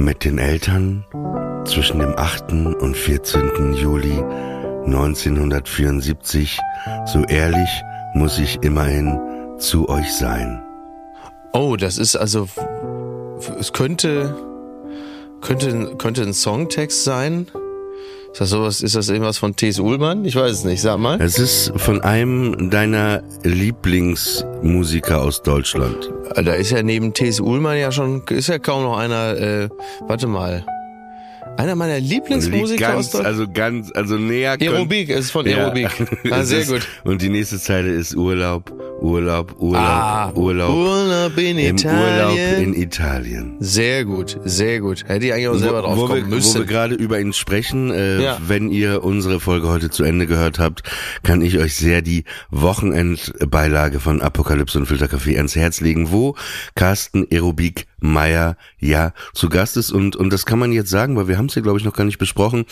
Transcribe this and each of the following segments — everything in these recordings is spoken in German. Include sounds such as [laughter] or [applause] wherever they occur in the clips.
Mit den Eltern zwischen dem 8. und 14. Juli 1974, so ehrlich muss ich immerhin zu euch sein. Oh, das ist also, es könnte, könnte, könnte ein Songtext sein. Ist das sowas, ist das irgendwas von T.S. Ullmann? Ich weiß es nicht, sag mal. Es ist von einem deiner Lieblingsmusiker aus Deutschland. Da ist ja neben T.S. Ullmann ja schon, ist ja kaum noch einer, äh, warte mal. Einer meiner Lieblingsmusiker ganz, aus Deutschland. Also ganz, also näher. Aerobik, es ist von Ja. Aerobik. [laughs] Ah, Es sehr ist, gut. Und die nächste Zeile ist Urlaub, Urlaub, Urlaub, Ah, Urlaub. Urlaub in Im Urlaub Italien. in Italien. Sehr gut, sehr gut. Hätte ich eigentlich auch selber drauf wo, kommen wir, wo wir müssen. gerade über ihn sprechen, äh, Ja. wenn ihr unsere Folge heute zu Ende gehört habt, kann ich euch sehr die Wochenendbeilage von Apokalypse und Filterkaffee ans Herz legen, wo Carsten Aerobik Meyer ja zu Gast ist und und das kann man jetzt sagen, weil wir haben es hier glaube ich noch gar nicht besprochen.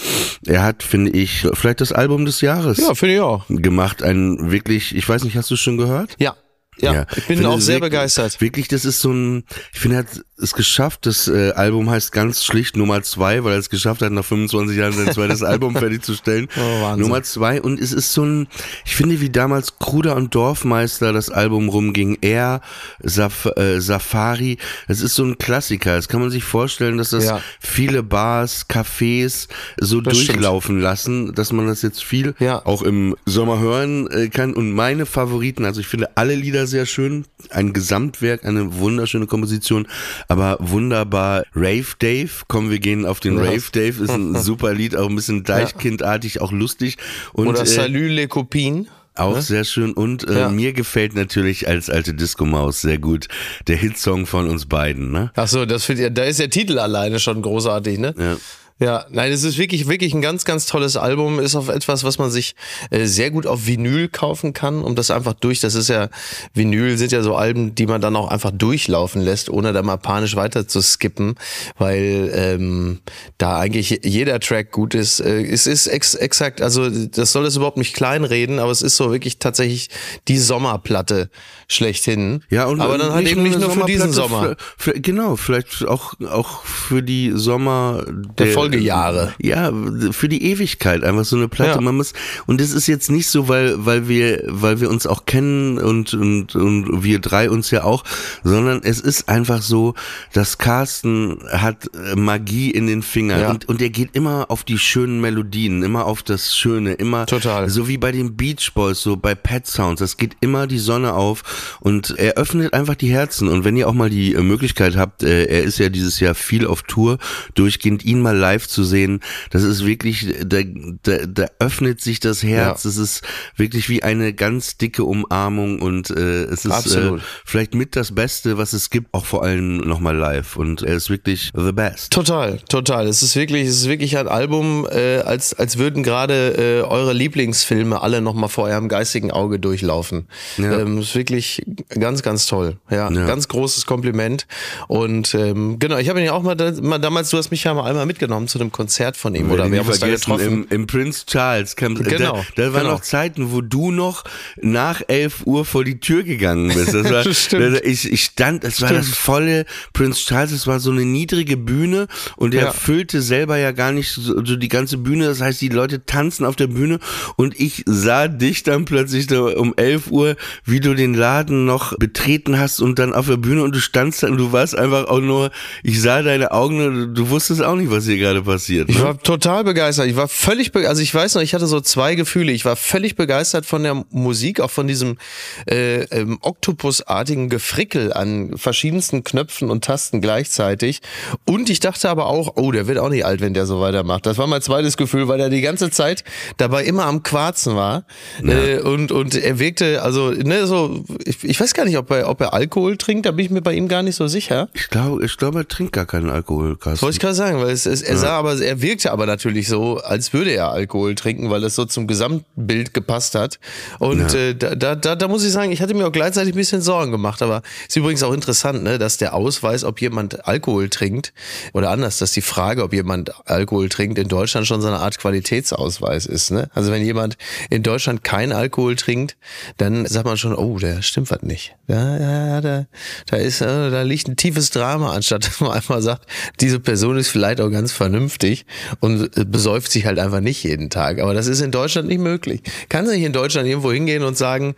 Er hat, finde ich, vielleicht das Album des Jahres Ja, finde ich auch. gemacht. Ein wirklich, ich weiß nicht, hast du es schon gehört? Ja, ja. Ich bin finde auch sehr wirklich- begeistert. Wirklich, das ist so ein, ich finde, er hat es geschafft, das äh, Album heißt ganz schlicht Nummer zwei, weil er es geschafft hat, nach 25 Jahren sein zweites [laughs] Album fertigzustellen. Oh, Wahnsinn. Nummer zwei und es ist so ein, ich finde, wie damals Kruder und Dorfmeister das Album rumging, er, Saf äh, Safari, es ist so ein Klassiker. Das kann man sich vorstellen, dass das Ja. viele Bars, Cafés so Das stimmt. durchlaufen lassen, dass man das jetzt viel Ja. auch im Sommer hören äh, kann. Und meine Favoriten, also ich finde alle Lieder sehr schön, ein Gesamtwerk, eine wunderschöne Komposition, aber wunderbar. Rave Dave, komm, wir gehen auf den Ja. Rave Dave, ist ein [laughs] super Lied, auch ein bisschen Deichkindartig, auch lustig. Und, Oder äh, Salut les Copines. auch sehr schön und äh, Ja. mir gefällt natürlich als alte Disco-Maus sehr gut der Hitsong von uns beiden, ne? Ach so, das findet ihr, da ist der Titel alleine schon großartig, ne? Ja. Ja, nein, es ist wirklich, wirklich ein ganz, ganz tolles Album. Ist auch etwas, was man sich äh, sehr gut auf Vinyl kaufen kann, um das einfach durch, das ist ja, Vinyl sind ja so Alben, die man dann auch einfach durchlaufen lässt, ohne da mal panisch weiter zu skippen, weil ähm, da eigentlich jeder Track gut ist. Äh, es ist ex exakt, also das soll es überhaupt nicht kleinreden, aber es ist so wirklich tatsächlich die Sommerplatte schlechthin. Ja, und aber dann halt eben nicht nur für diesen Sommer. Für, für, genau, vielleicht auch, auch für die Sommer Der Folgejahre. Ja, für die Ewigkeit. Einfach so eine Platte. Ja. Man muss, und das ist jetzt nicht so, weil, weil wir, weil wir uns auch kennen und, und, und wir drei uns ja auch, sondern es ist einfach so, dass Carsten hat äh, Magie in den Fingern Ja. und, und er geht immer auf die schönen Melodien, immer auf das Schöne, immer Total. so wie bei den Beach Boys, so bei Pet Sounds. Es geht immer die Sonne auf und er öffnet einfach die Herzen. Und wenn ihr auch mal die äh, Möglichkeit habt, äh, er ist ja dieses Jahr viel auf Tour, durchgehend ihn mal live zu sehen, das ist wirklich, da, da, da öffnet sich das Herz. Es ist wirklich wie eine ganz dicke Umarmung und äh, es ist äh, vielleicht mit das Beste, was es gibt, auch vor allem nochmal live. Und er ist wirklich the best. Total, total. Es ist wirklich, es ist wirklich ein Album, äh, als, als würden gerade äh, eure Lieblingsfilme alle nochmal vor eurem geistigen Auge durchlaufen. Ja. Ähm, ist wirklich ganz, ganz toll. Ja, Ja. ganz großes Kompliment. Und ähm, genau, ich habe ihn ja auch mal, mal damals, du hast mich ja mal einmal mitgenommen, zu einem Konzert von ihm oder wir haben uns da getroffen. Im, Im Prince Charles. Camp, Genau, Da, da waren genau. noch Zeiten, wo du noch nach 11 Uhr vor die Tür gegangen bist. Das war, [laughs] Das stimmt. Also ich, ich stand, es war das volle Prince Charles, es war so eine niedrige Bühne und er Ja. füllte selber ja gar nicht so, so die ganze Bühne. Das heißt, die Leute tanzen auf der Bühne und ich sah dich dann plötzlich da um 11 Uhr, wie du den Laden noch betreten hast und dann auf der Bühne und du standst da und du warst einfach auch nur, ich sah deine Augen und du wusstest auch nicht, was hier gerade passiert. Ich ne? war total begeistert. Ich war völlig, also ich weiß noch, ich hatte so zwei Gefühle. Ich war völlig begeistert von der Musik, auch von diesem äh, ähm, Oktopusartigen Gefrickel an verschiedensten Knöpfen und Tasten gleichzeitig. Und ich dachte aber auch, oh, der wird auch nicht alt, wenn der so weitermacht. Das war mein zweites Gefühl, weil er die ganze Zeit dabei immer am Quarzen war. Äh, und, und er wirkte, also, ne, so, ich, ich weiß gar nicht, ob er, ob er Alkohol trinkt, da bin ich mir bei ihm gar nicht so sicher. Ich glaube, ich glaube, er trinkt gar keinen Alkohol, Carsten. Wollte ich gerade sagen, weil es, es, er sah aber, er wirkte aber natürlich so, als würde er Alkohol trinken, weil das so zum Gesamtbild gepasst hat. Und äh, da, da, da, muss ich sagen, ich hatte mir auch gleichzeitig ein bisschen Sorgen gemacht. Aber ist übrigens auch interessant, ne, dass der Ausweis, ob jemand Alkohol trinkt, oder anders, dass die Frage, ob jemand Alkohol trinkt, in Deutschland schon so eine Art Qualitätsausweis ist. Ne? Also wenn jemand in Deutschland kein Alkohol trinkt, dann sagt man schon, oh, der stimmt was nicht. Ja, ja, ja, da, da ist, äh, da liegt ein tiefes Drama, anstatt [laughs] dass man einfach sagt, diese Person ist vielleicht auch ganz vernünftig und äh, besäuft sich halt einfach nicht jeden Tag. Aber das ist in Deutschland nicht möglich. Kann sich in Deutschland irgendwo hingehen und sagen,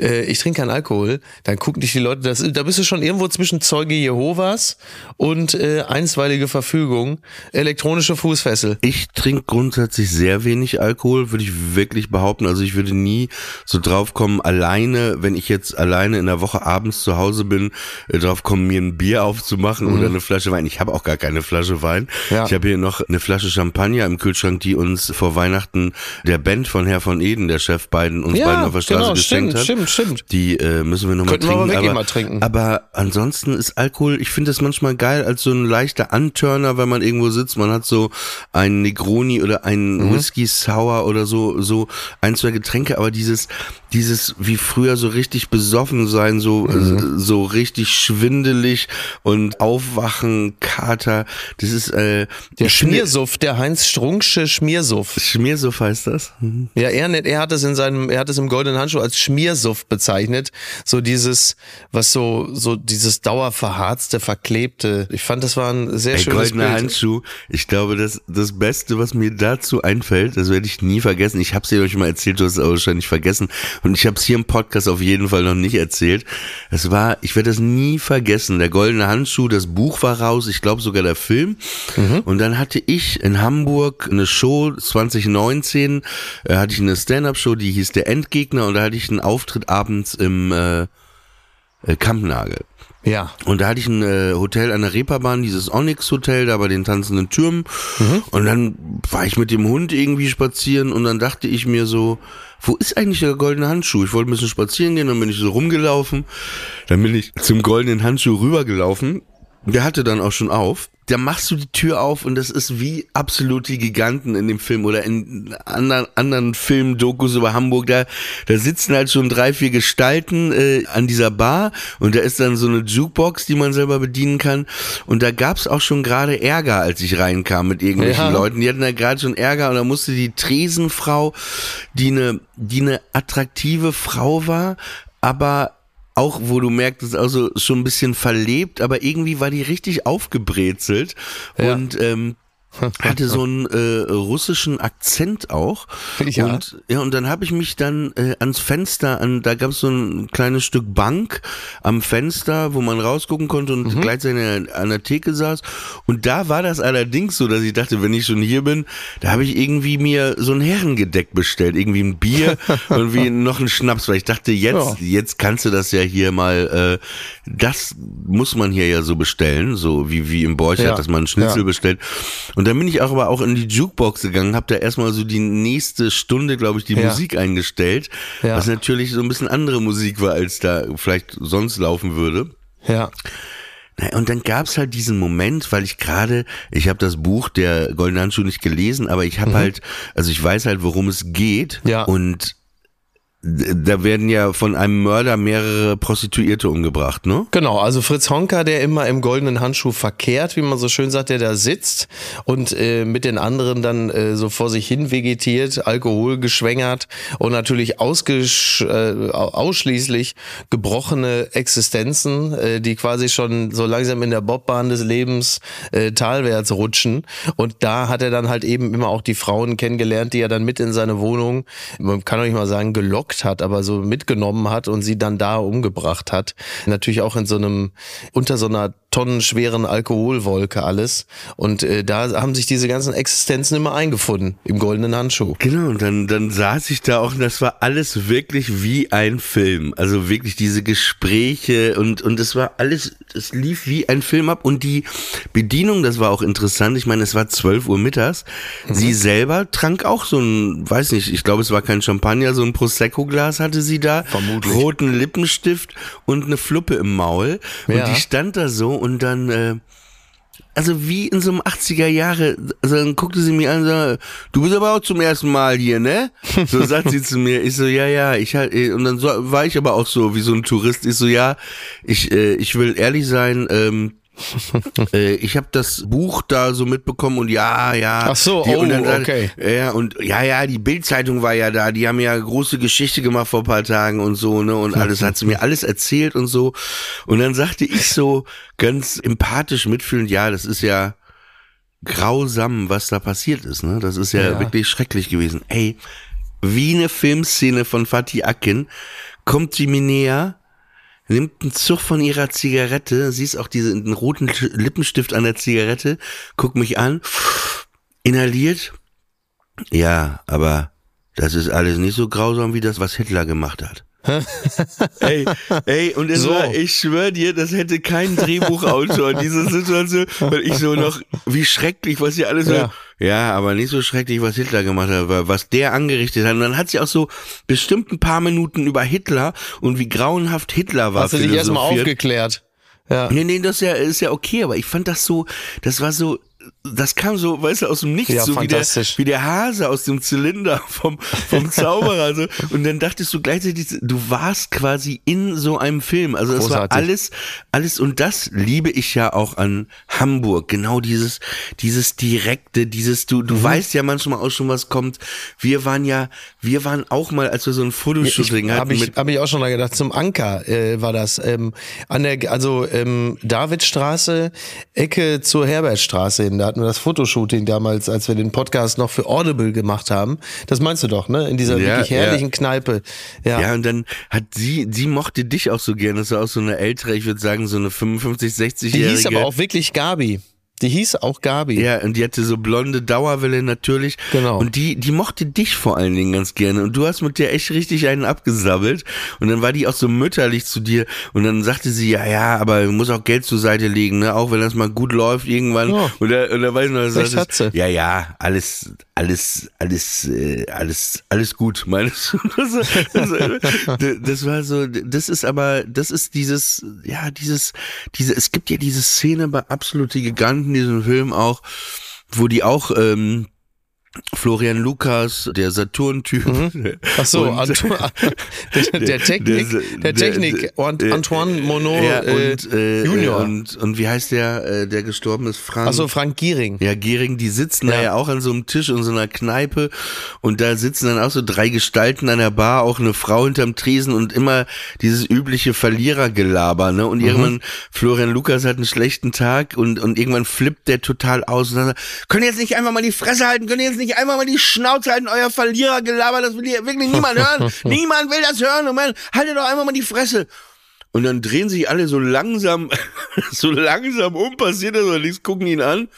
äh, ich trinke keinen Alkohol, dann gucken dich die Leute, das, da bist du schon irgendwo zwischen Zeuge Jehovas und äh, einstweilige Verfügung, elektronische Fußfessel. Ich trinke grundsätzlich sehr wenig Alkohol, würde ich wirklich behaupten. Also ich würde nie so drauf kommen, alleine, wenn ich jetzt alleine in der Woche abends zu Hause bin, äh, drauf kommen, mir ein Bier aufzumachen oder eine Flasche Wein. Ich habe auch gar keine Flasche Wein. Mhm. Ja. Ich habe hier noch eine Flasche Champagner im Kühlschrank, die uns vor Weihnachten der Band von Herr von Eden, der Chef beiden, uns beiden auf der Straße genau, geschenkt stimmt, hat. stimmt, stimmt. Die äh, müssen wir nochmal Könnten wir aber trinken. aber, mal trinken. aber ansonsten ist Alkohol, ich finde das manchmal geil als so ein leichter Antörner, wenn man irgendwo sitzt. Man hat so einen Negroni oder einen Mhm. Whisky Sour oder so, so ein, zwei Getränke, aber dieses, dieses wie früher so richtig besoffen sein, so, Mhm. äh, so richtig schwindelig und aufwachen, Kater, das ist, äh, Der Schmiersuff, der Heinz Strunksche Schmiersuff. Schmiersuff heißt das? Mhm. Ja, er nicht. Er hat es in seinem, er hat es im goldenen Handschuh als Schmiersuff bezeichnet. So dieses, was so, so dieses dauerverharzte, verklebte. Ich fand, das war ein sehr Ey, schönes goldener Bild. Handschuh. Ich glaube, das, das Beste, was mir dazu einfällt, das werde ich nie vergessen. Ich habe es dir euch mal erzählt, du hast es aber wahrscheinlich vergessen. Und ich habe es hier im Podcast auf jeden Fall noch nicht erzählt. Es war, ich werde das nie vergessen. Der goldene Handschuh, das Buch war raus, ich glaube sogar der Film. Mhm. Und dann hatte ich in Hamburg eine Show 2019, äh, hatte ich eine Stand-up-Show, die hieß Der Endgegner und da hatte ich einen Auftritt abends im äh, äh, Kampnagel. Ja. Und da hatte ich ein äh, Hotel an der Reeperbahn, dieses Onyx Hotel, da bei den tanzenden Türmen. Und dann war ich mit dem Hund irgendwie spazieren und dann dachte ich mir so, wo ist eigentlich der goldene Handschuh? Ich wollte ein bisschen spazieren gehen, dann bin ich so rumgelaufen. Dann bin ich zum goldenen Handschuh rübergelaufen. Der hatte dann auch schon auf. Da machst du die Tür auf und das ist wie absolut die Giganten in dem Film oder in anderen, anderen Filmdokus über Hamburg. Da, da sitzen halt schon drei, vier Gestalten äh, an dieser Bar und da ist dann so eine Jukebox, die man selber bedienen kann. Und da gab's auch schon gerade Ärger, als ich reinkam mit irgendwelchen Ja. Leuten. Die hatten da gerade schon Ärger und da musste die Tresenfrau, die eine, die eine attraktive Frau war, aber auch, wo du merkst, es ist also schon ein bisschen verlebt, aber irgendwie war die richtig aufgebrezelt Ja. und ähm, [laughs] hatte so einen äh, russischen Akzent auch. Ja. Und ja, und dann habe ich mich dann äh, ans Fenster, an, da gab es so ein kleines Stück Bank am Fenster, wo man rausgucken konnte und Mhm. gleichzeitig an der, Theke saß. Und da war das allerdings so, dass ich dachte, wenn ich schon hier bin, da habe ich irgendwie mir so ein Herrengedeck bestellt, irgendwie ein Bier [laughs] und wie noch ein Schnaps, weil ich dachte, jetzt, Ja. jetzt kannst du das ja hier mal, äh, das muss man hier ja so bestellen, so wie, wie im Borchardt, Ja. dass man einen Schnitzel bestellt. Und dann bin ich auch aber auch in die Jukebox gegangen, habe da erstmal so die nächste Stunde, glaube ich, die Ja. Musik eingestellt, Ja. was natürlich so ein bisschen andere Musik war, als da vielleicht sonst laufen würde. Ja. Und dann gab's halt diesen Moment, weil ich gerade, ich habe das Buch der Goldenen Handschuh nicht gelesen, aber ich habe halt, also ich weiß halt, worum es geht. Mhm. Ja. Und da werden ja von einem Mörder mehrere Prostituierte umgebracht, ne? Genau, also Fritz Honka, der immer im goldenen Handschuh verkehrt, wie man so schön sagt, der da sitzt und äh, mit den anderen dann äh, so vor sich hin vegetiert, Alkohol geschwängert und natürlich ausgesch äh, ausschließlich gebrochene Existenzen, äh, die quasi schon so langsam in der Bobbahn des Lebens äh, talwärts rutschen. Und da hat er dann halt eben immer auch die Frauen kennengelernt, die er dann mit in seine Wohnung, man kann doch nicht mal sagen, gelockt hat, aber so mitgenommen hat und sie dann da umgebracht hat. Natürlich auch in so einem, unter so einer tonnenschweren Alkoholwolke alles. Und äh, da haben sich diese ganzen Existenzen immer eingefunden im goldenen Handschuh. Genau, und dann, dann saß ich da auch und das war alles wirklich wie ein Film. Also wirklich diese Gespräche und, und es war alles, es lief wie ein Film ab und die Bedienung, das war auch interessant. Ich meine, es war 12 Uhr mittags. Mhm. Sie selber trank auch so ein, weiß nicht, ich glaube, es war kein Champagner, so ein Prosecco-Glas hatte sie da. Vermutlich. Roten Lippenstift und eine Fluppe im Maul. Ja. Und die stand da so und dann, äh, also wie in so einem 80er Jahre, also dann guckte sie mir an und sagte, du bist aber auch zum ersten Mal hier, ne? So [laughs] sagt sie zu mir. Ich so, ja, ja, ich halt, und dann so, war ich aber auch so wie so ein Tourist. Ich so, ja, ich, äh, ich will ehrlich sein, ähm, [laughs] äh, ich habe das Buch da so mitbekommen und ja, ja. Ach so, die, oh, dann, okay. Ja, und ja, ja, die Bildzeitung war ja da, die haben ja große Geschichte gemacht vor paar Tagen und so, ne, und alles hat sie mir alles erzählt und so. Und dann sagte ich so ganz empathisch mitfühlend, ja, das ist ja grausam, was da passiert ist, ne? Das ist ja, ja. wirklich schrecklich gewesen. Ey, wie eine Filmszene von Fatih Akin kommt sie mir näher nimmt einen Zug von ihrer Zigarette, siehst auch diesen roten Lippenstift an der Zigarette, guckt mich an, inhaliert. Ja, aber das ist alles nicht so grausam wie das, was Hitler gemacht hat. [laughs] ey, ey, und es so. war, ich schwör dir, das hätte kein Drehbuchautor, diese Situation, weil ich so noch, wie schrecklich, was sie alles ja. so, ja, aber nicht so schrecklich, was Hitler gemacht hat, was der angerichtet hat. Und dann hat sie auch so bestimmt ein paar Minuten über Hitler und wie grauenhaft Hitler war. Hast du dich erstmal aufgeklärt? Ja. Nee, nee, das ist ja, ist ja okay, aber ich fand das so, das war so, das kam so, weißt du, aus dem Nichts, ja, so wie der, wie der Hase aus dem Zylinder vom, vom [laughs] Zauberer. Also. Und dann dachtest du gleichzeitig, du warst quasi in so einem Film. Also das Großartig. war alles, alles, und das liebe ich ja auch an Hamburg. Genau dieses, dieses direkte, dieses, du, du mhm. weißt ja manchmal auch schon, was kommt. Wir waren ja, wir waren auch mal, als wir so ein Fotoshooting hatten. Habe ich, hab ich auch schon mal gedacht, zum Anker äh, war das. Ähm, an der, also ähm, Davidstraße, Ecke zur Herbertstraße in da hatten wir das Fotoshooting damals, als wir den Podcast noch für Audible gemacht haben. Das meinst du doch, ne? In dieser ja, wirklich herrlichen ja. Kneipe. Ja. ja, und dann hat sie, sie mochte dich auch so gerne. Das war auch so eine ältere, ich würde sagen, so eine 55, 60-jährige. Die hieß aber auch wirklich Gabi. Die hieß auch Gabi. Ja, und die hatte so blonde Dauerwelle natürlich. Genau. Und die, die mochte dich vor allen Dingen ganz gerne. Und du hast mit der echt richtig einen abgesabbelt. Und dann war die auch so mütterlich zu dir. Und dann sagte sie, ja, ja, aber muss auch Geld zur Seite legen, ne? Auch wenn das mal gut läuft irgendwann. Ja. Und da, und da weiß ich noch, das hat sie. ja, ja, alles, alles, alles, äh, alles, alles gut, meinst du? [laughs] Das, das, war so, das ist aber, das ist dieses, ja, dieses, diese, es gibt ja diese Szene bei Absolute Giganten, diesen Film auch, wo die auch ähm, Florian Lukas, der Saturn-Typ. Mhm. Ach so, Antoine, der, [laughs] der, Technik, der, der Technik, der, Antoine Monod ja, äh, und, äh, Junior. Und, und wie heißt der, äh, der gestorben ist? Frank. Ach so, Frank Giering. Ja, Giering, die sitzen ja. da ja auch an so einem Tisch in so einer Kneipe und da sitzen dann auch so drei Gestalten an der Bar, auch eine Frau hinterm Tresen und immer dieses übliche Verlierergelaber, ne? Und mhm. irgendwann, Florian Lukas hat einen schlechten Tag und, und irgendwann flippt der total aus und dann sagt, können jetzt nicht einfach mal die Fresse halten, können jetzt nicht nicht einmal mal die Schnauze halten, euer Verlierergelaber, das will hier wirklich niemand hören. [laughs] niemand will das hören. Und man, haltet doch einmal mal die Fresse. Und dann drehen sich alle so langsam, [laughs] so langsam um, passiert das oder nichts, gucken ihn an.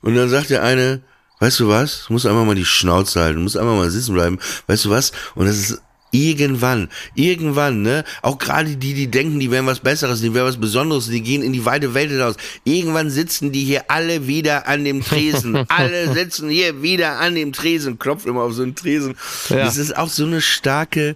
Und dann sagt der eine, weißt du was, du musst einfach mal die Schnauze halten, du musst einfach mal sitzen bleiben, weißt du was? Und das ist Irgendwann, irgendwann, ne? Auch gerade die, die denken, die wären was Besseres, die wären was Besonderes, die gehen in die weite Welt hinaus. Irgendwann sitzen die hier alle wieder an dem Tresen. [laughs] alle sitzen hier wieder an dem Tresen, klopft immer auf so einen Tresen. Ja. Das ist auch so eine starke,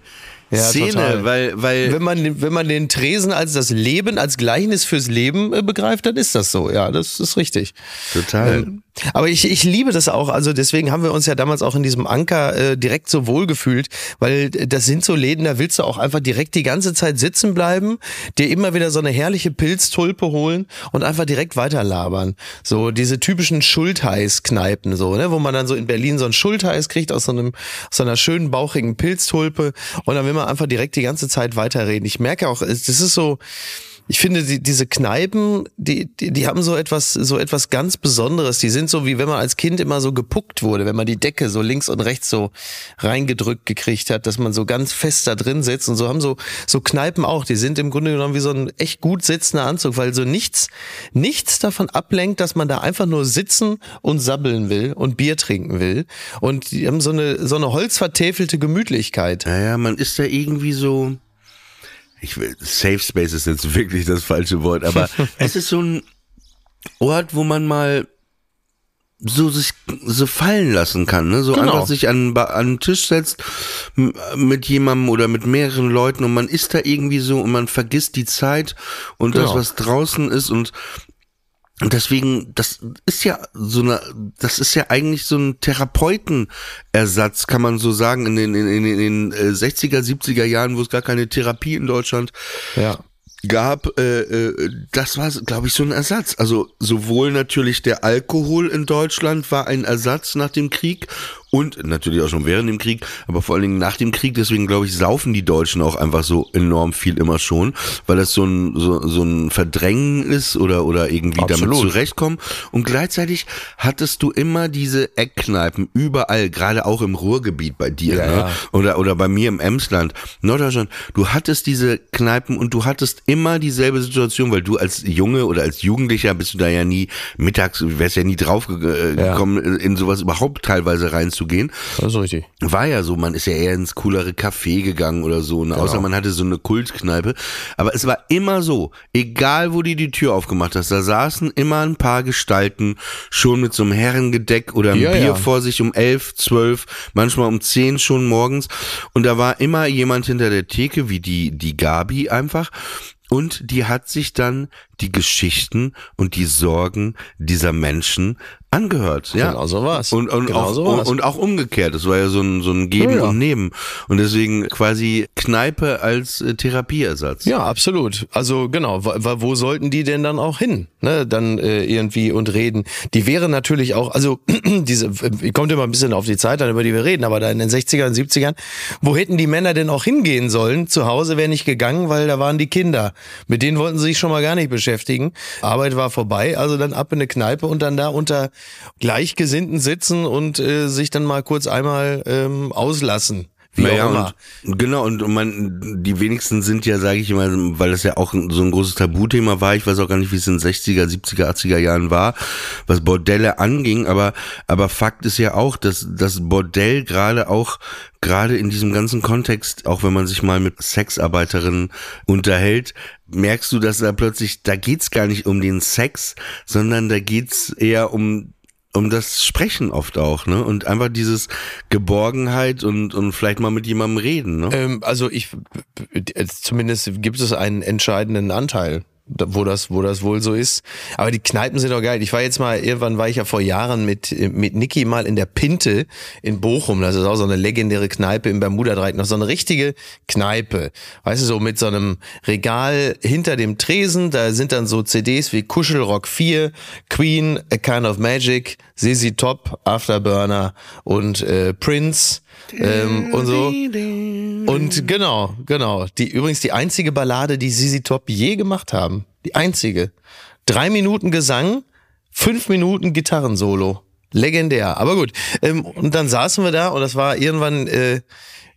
Ja, Szene, total. weil, weil Wenn man, wenn man den Tresen als das Leben, als Gleichnis fürs Leben äh, begreift, dann ist das so. Ja, das ist richtig. total. Aber ich, ich liebe das auch. Also deswegen haben wir uns ja damals auch in diesem Anker äh, direkt so wohl gefühlt, weil äh, das sind so Läden, da willst du auch einfach direkt die ganze Zeit sitzen bleiben, dir immer wieder so eine herrliche Pilztulpe holen und einfach direkt weiterlabern. So diese typischen Schultheiß-Kneipen, so, ne, wo man dann so in Berlin so einen Schultheiß kriegt aus so einem, aus so einer schönen bauchigen Pilztulpe und dann will man einfach direkt die ganze Zeit weiterreden. Ich merke auch, das ist so, ich finde, die, diese Kneipen, die, die, die haben so etwas, so etwas ganz Besonderes. Die sind so, wie wenn man als Kind immer so gepuckt wurde, wenn man die Decke so links und rechts so reingedrückt gekriegt hat, dass man so ganz fest da drin sitzt. Und so haben so, so Kneipen auch. Die sind im Grunde genommen wie so ein echt gut sitzender Anzug, weil so nichts, nichts davon ablenkt, dass man da einfach nur sitzen und sabbeln will und Bier trinken will. Und die haben so eine, so eine holzvertäfelte Gemütlichkeit. Naja, man ist da irgendwie so. Ich will, Safe Space ist jetzt wirklich das falsche Wort, aber [laughs] es ist so ein Ort, wo man mal so sich so fallen lassen kann, ne? So Genau. einfach sich an, an den Tisch setzt mit jemandem oder mit mehreren Leuten und man ist da irgendwie so und man vergisst die Zeit und das, Genau. was draußen ist und deswegen, das ist ja so eine, das ist ja eigentlich so ein Therapeutenersatz, kann man so sagen, in den, in, in, in den äh, 60er, 70er Jahren, wo es gar keine Therapie in Deutschland Ja. gab, äh, äh, das war, glaube ich, so ein Ersatz. Also sowohl natürlich der Alkohol in Deutschland war ein Ersatz nach dem Krieg und natürlich auch schon während dem Krieg, aber vor allen Dingen nach dem Krieg. Deswegen glaube ich, saufen die Deutschen auch einfach so enorm viel immer schon, weil das so ein so, so ein Verdrängen ist oder oder irgendwie damit Absolut. zurechtkommen. Und gleichzeitig hattest du immer diese Eckkneipen überall, gerade auch im Ruhrgebiet bei dir, Ja, ne? ja. oder oder bei mir im Emsland, Norddeutschland. Du hattest diese Kneipen und du hattest immer dieselbe Situation, weil du als Junge oder als Jugendlicher bist du da ja nie mittags, wärst ja nie drauf äh, Ja. gekommen, in sowas überhaupt teilweise reinzugehen. Das ist richtig. War ja so, man ist ja eher ins coolere Café gegangen oder so, ne? außer man hatte so eine Kultkneipe. Aber es war immer so, egal wo die die Tür aufgemacht hast, da saßen immer ein paar Gestalten schon mit so einem Herrengedeck oder einem Ja, Bier ja. vor sich um elf, zwölf, manchmal um zehn schon morgens. Und da war immer jemand hinter der Theke, wie die, die Gabi einfach. Und die hat sich dann die Geschichten und die Sorgen dieser Menschen angehört. Ja. Genau so war's. Und, und, Genau auch, so war's. und, auch umgekehrt. Das war ja so ein, so ein Geben Ja, und Nehmen. Und deswegen quasi Kneipe als äh, Therapieersatz. Ja, absolut. Also genau, wo, wo- wo sollten die denn dann auch hin? Ne, dann äh, irgendwie und reden. Die wäre natürlich auch, also [clears throat] diese, äh, kommt immer ein bisschen auf die Zeit an, über die wir reden, aber da in den 60ern, 70ern, wo hätten die Männer denn auch hingehen sollen? Zu Hause wäre nicht gegangen, weil da waren die Kinder. Mit denen wollten sie sich schon mal gar nicht beschäftigen. Arbeit war vorbei, also dann ab in eine Kneipe und dann da unter Gleichgesinnten sitzen und äh, sich dann mal kurz einmal ähm, auslassen. Wie Naja, auch immer. und, genau, und man, die wenigsten sind ja, sage ich immer, weil das ja auch so ein großes Tabuthema war, ich weiß auch gar nicht, wie es in den 60er, 70er, 80er Jahren war, was Bordelle anging, aber, aber Fakt ist ja auch, dass das Bordell gerade auch, gerade in diesem ganzen Kontext, auch wenn man sich mal mit Sexarbeiterinnen unterhält, merkst du, dass da plötzlich, da geht's gar nicht um den Sex, sondern da geht's eher um um das Sprechen oft auch, ne? Und einfach dieses Geborgenheit und, und vielleicht mal mit jemandem reden, ne? Ähm, also ich, äh, zumindest gibt es einen entscheidenden Anteil, wo das, wo das wohl so ist. Aber die Kneipen sind doch geil. Ich war jetzt mal, irgendwann war ich ja vor Jahren mit, mit Niki mal in der Pinte in Bochum. Das ist auch so eine legendäre Kneipe im Bermuda-Dreieck. Noch so eine richtige Kneipe. Weißt du, so mit so einem Regal hinter dem Tresen. Da sind dann so CDs wie Kuschelrock 4, Queen, A Kind of Magic, ZZ Top, Afterburner und äh, Prince. Ähm, und so. Und genau, genau. Die übrigens die einzige Ballade, die Sisi Top je gemacht haben. Die einzige. Drei Minuten Gesang, fünf Minuten Gitarrensolo. Legendär. Aber gut. Ähm, und dann saßen wir da und das war irgendwann äh,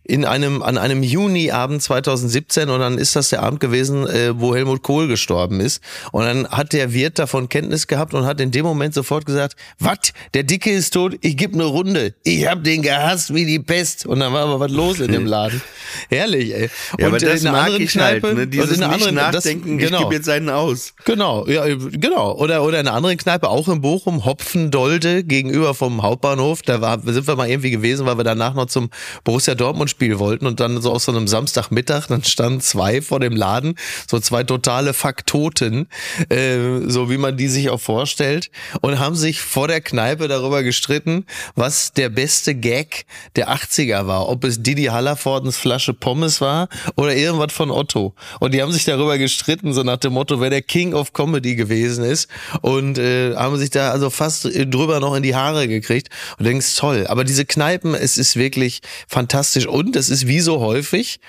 in einem an einem Juniabend 2017 und dann ist das der Abend gewesen, äh, wo Helmut Kohl gestorben ist und dann hat der Wirt davon Kenntnis gehabt und hat in dem Moment sofort gesagt, was, der Dicke ist tot, ich geb eine Runde, ich hab den gehasst wie die Pest und dann war aber was los in dem [laughs] Laden. Herrlich, ey. Ja, und aber das in einer mag anderen ich halt, Kneipe ne? und Dieses in einer nicht anderen das- nachdenken, genau. ich gebe jetzt einen aus. Genau, ja, äh, genau. Oder, oder in einer anderen Kneipe, auch in Bochum, Hopfendolde, gegenüber vom Hauptbahnhof. Da war, sind wir mal irgendwie gewesen, weil wir danach noch zum Borussia Dortmund Schauspiel wollten und dann so aus so einem Samstagmittag, dann standen zwei vor dem Laden, so zwei totale Faktoten, äh, so wie man die sich auch vorstellt, und haben sich vor der Kneipe darüber gestritten, was der beste Gag der 80er war. Ob es Didi Hallervordens Flasche Pommes war oder irgendwas von Otto. Und die haben sich darüber gestritten, so nach dem Motto, wer der King of Comedy gewesen ist. Und äh, haben sich da also fast drüber noch in die Haare gekriegt. Und denkst, toll. Aber diese Kneipen, es ist wirklich fantastisch. Und es ist wie so häufig,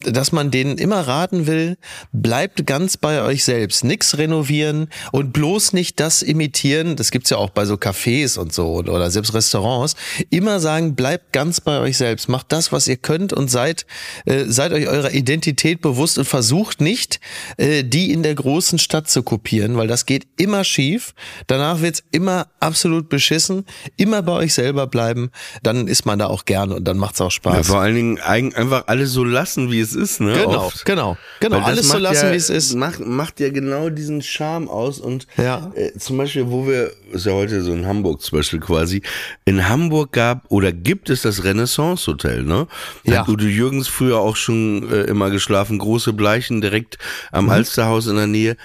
dass man denen immer raten will, bleibt ganz bei euch selbst. Nix renovieren und bloß nicht das imitieren. Das gibt's ja auch bei so Cafés und so oder selbst Restaurants. Immer sagen, bleibt ganz bei euch selbst. Macht das, was ihr könnt und seid, äh, seid euch eurer Identität bewusst und versucht nicht, äh, die in der großen Stadt zu kopieren, weil das geht immer schief. Danach wird's immer absolut beschissen. Immer bei euch selber bleiben. Dann ist man da auch gerne und dann macht's auch Spaß. Ja, Dingen einfach alles so lassen, wie es ist, ne? Genau, Oft. genau, genau. Alles so lassen, ja, wie es ist. Macht, macht ja genau diesen Charme aus und ja. äh, zum Beispiel, wo wir, ist ja heute so in Hamburg zum Beispiel quasi, in Hamburg gab oder gibt es das Renaissance Hotel, ne? Da Ja. hat Udo Jürgens früher auch schon äh, immer geschlafen, große Bleichen direkt am Mhm. Alsterhaus in der Nähe.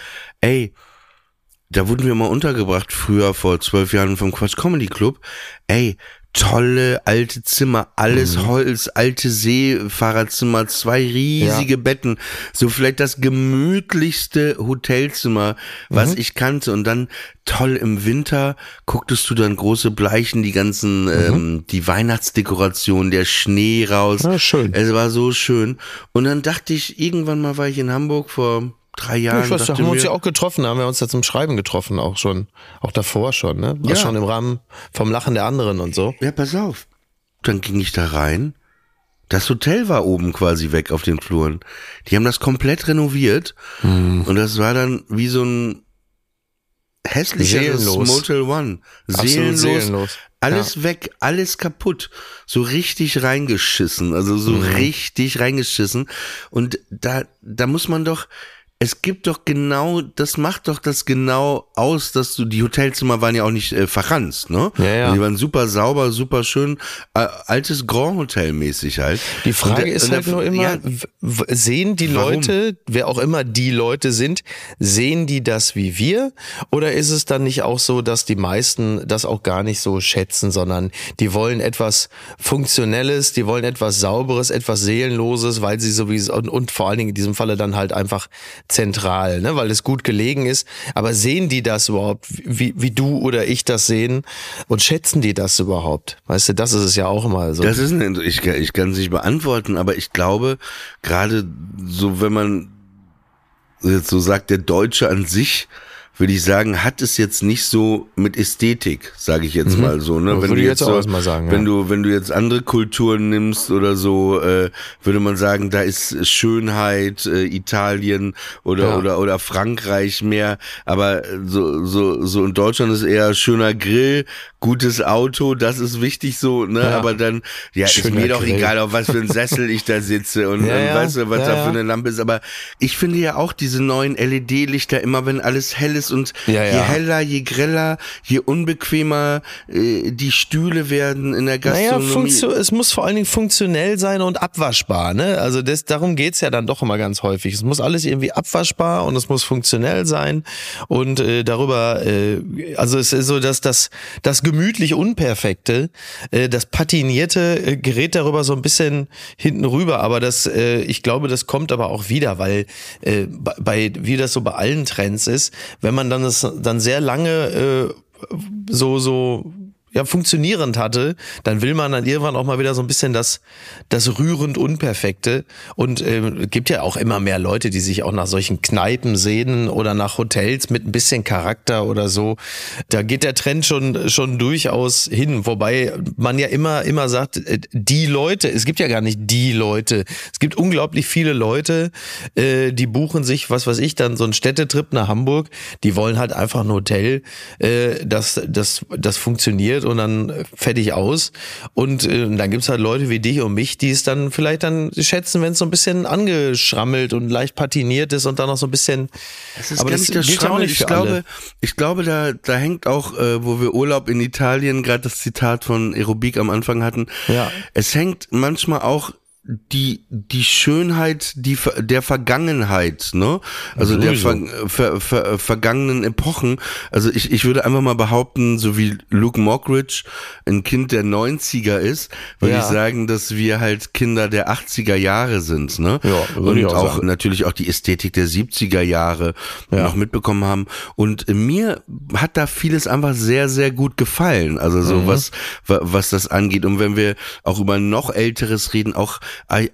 Ey, da wurden wir mal untergebracht, früher vor zwölf Jahren vom Quatsch Comedy Club. Ey, tolle alte Zimmer, alles Mhm. Holz, alte Seefahrerzimmer, zwei riesige Betten, so vielleicht das gemütlichste Hotelzimmer, was Mhm. ich kannte. Und dann toll im Winter gucktest du dann große Bleichen, die ganzen, ähm, die Weihnachtsdekoration, der Schnee raus. Mhm. Ja, schön. Es war so schön. Und dann dachte ich, irgendwann mal war ich in Hamburg vor drei Jahren. Ich weiß, da haben wir uns ja auch getroffen, da haben wir uns ja zum Schreiben getroffen, auch schon, auch davor schon, ne? Auch Ja. schon im Rahmen vom Lachen der anderen und so. Ja, pass auf. Dann ging ich da rein. Das Hotel war oben quasi weg auf den Fluren. Die haben das komplett renoviert. Hm. Und das war dann wie so ein hässlicheres Seelenlos. Motel One. Seelenlos. seelenlos. Alles weg, alles kaputt. So richtig reingeschissen. Also so Mhm. richtig reingeschissen. Und da, da muss man doch, es gibt doch genau, das macht doch das genau aus, dass du, die Hotelzimmer waren ja auch nicht äh, verranzt, ne? Ja, ja. Die waren super sauber, super schön, äh, altes Grand Hotel mäßig halt. Die Frage da- ist halt nur immer, ja, sehen die Warum? Leute, wer auch immer die Leute sind, sehen die das wie wir? Oder ist es dann nicht auch so, dass die meisten das auch gar nicht so schätzen, sondern die wollen etwas Funktionelles, die wollen etwas Sauberes, etwas Seelenloses, weil sie sowieso, und, und vor allen Dingen in diesem Falle dann halt einfach zentral, ne, weil es gut gelegen ist. Aber sehen die das überhaupt, wie, wie du oder ich das sehen? Und schätzen die das überhaupt? Weißt du, das ist es ja auch immer so. Das ist ein, ich, ich kann es nicht beantworten, aber ich glaube, gerade so, wenn man jetzt so sagt, der Deutsche an sich, würde ich sagen, hat es jetzt nicht so mit Ästhetik, sage ich jetzt mal so. Ne? Mhm. Würde du jetzt auch so, sagen, wenn ja. du wenn du jetzt andere Kulturen nimmst oder so, äh, würde man sagen, da ist Schönheit äh, Italien oder Ja. oder oder Frankreich mehr. Aber so so so in Deutschland ist eher schöner Grill, gutes Auto, das ist wichtig so. Ne? Ja. Aber dann ja ist Schöner mir doch Grill. egal, auf was für ein Sessel ich da sitze und, Ja, ja. weißt du, was da für eine Lampe ist. Aber ich finde ja auch diese neuen LED-Lichter immer, wenn alles hell ist und je heller, je greller, je unbequemer äh, die Stühle werden in der Naja, Gastronomie. funktio es muss vor allen Dingen funktionell sein und abwaschbar. Ne? Also das, darum geht's ja dann doch immer ganz häufig. Es muss alles irgendwie abwaschbar und es muss funktionell sein. Und äh, darüber, äh, also es ist so, dass das, das gemütlich Unperfekte, äh, das Patinierte äh, gerät darüber so ein bisschen hinten rüber. Aber das, äh, ich glaube, das kommt aber auch wieder, weil bei- wie das so bei allen Trends ist, wenn man dann das dann sehr lange so, so ja, funktionierend hatte, dann will man dann irgendwann auch mal wieder so ein bisschen das, das rührend Unperfekte. Und ähm, gibt ja auch immer mehr Leute, die sich auch nach solchen Kneipen sehnen oder nach Hotels mit ein bisschen Charakter oder so. Da geht der Trend schon, schon durchaus hin. Wobei man ja immer, immer sagt, äh, die Leute, es gibt ja gar nicht die Leute. Es gibt unglaublich viele Leute, äh, die buchen sich, was weiß ich, dann so einen Städtetrip nach Hamburg. Die wollen halt einfach ein Hotel, äh, das, das, das funktioniert und dann äh, fertig aus. Und äh, dann gibt's halt Leute wie dich und mich, die es dann vielleicht dann schätzen, wenn es so ein bisschen angeschrammelt und leicht patiniert ist und dann noch so ein bisschen. Das ist aber gar das nicht das gilt ja nicht Ich glaube, alle. ich glaube, da, da hängt auch, äh, wo wir Urlaub in Italien, gerade das Zitat von Aerobik am Anfang hatten. Ja. Es hängt manchmal auch die die Schönheit die der Vergangenheit, ne? Also der ver, ver, ver, vergangenen Epochen. Also ich ich würde einfach mal behaupten, so wie Luke Mockridge ein Kind der 90er ist, würde ja. ich sagen, dass wir halt Kinder der 80er Jahre sind, ne? Ja, und auch, auch natürlich auch die Ästhetik der 70er Jahre ja. noch mitbekommen haben und mir hat da vieles einfach sehr sehr gut gefallen. Also so mhm. was was das angeht und wenn wir auch über noch älteres reden, auch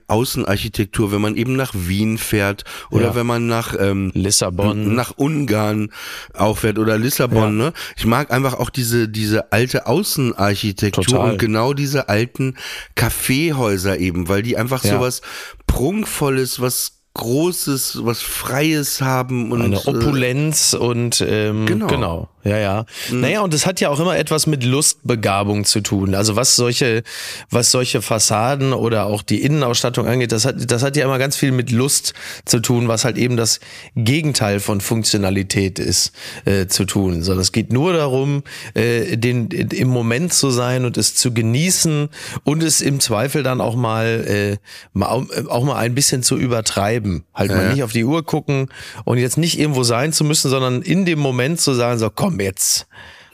Außenarchitektur, wenn man eben nach Wien fährt oder ja. wenn man nach ähm, Lissabon, nach Ungarn auch fährt oder Lissabon. Ja. Ne? Ich mag einfach auch diese diese alte Außenarchitektur Total. und genau diese alten Kaffeehäuser eben, weil die einfach ja. so was prunkvolles, was Großes, was Freies haben und eine äh, Opulenz und ähm, genau. genau. Ja, ja. Mhm. Naja, und es hat ja auch immer etwas mit Lustbegabung zu tun. Also was solche, was solche Fassaden oder auch die Innenausstattung angeht, das hat, das hat ja immer ganz viel mit Lust zu tun, was halt eben das Gegenteil von Funktionalität ist, äh, zu tun. Sondern es geht nur darum, äh, den, im Moment zu sein und es zu genießen und es im Zweifel dann auch mal, äh, mal auch mal ein bisschen zu übertreiben. Halt ja. mal nicht auf die Uhr gucken und jetzt nicht irgendwo sein zu müssen, sondern in dem Moment zu sagen, so komm, jetzt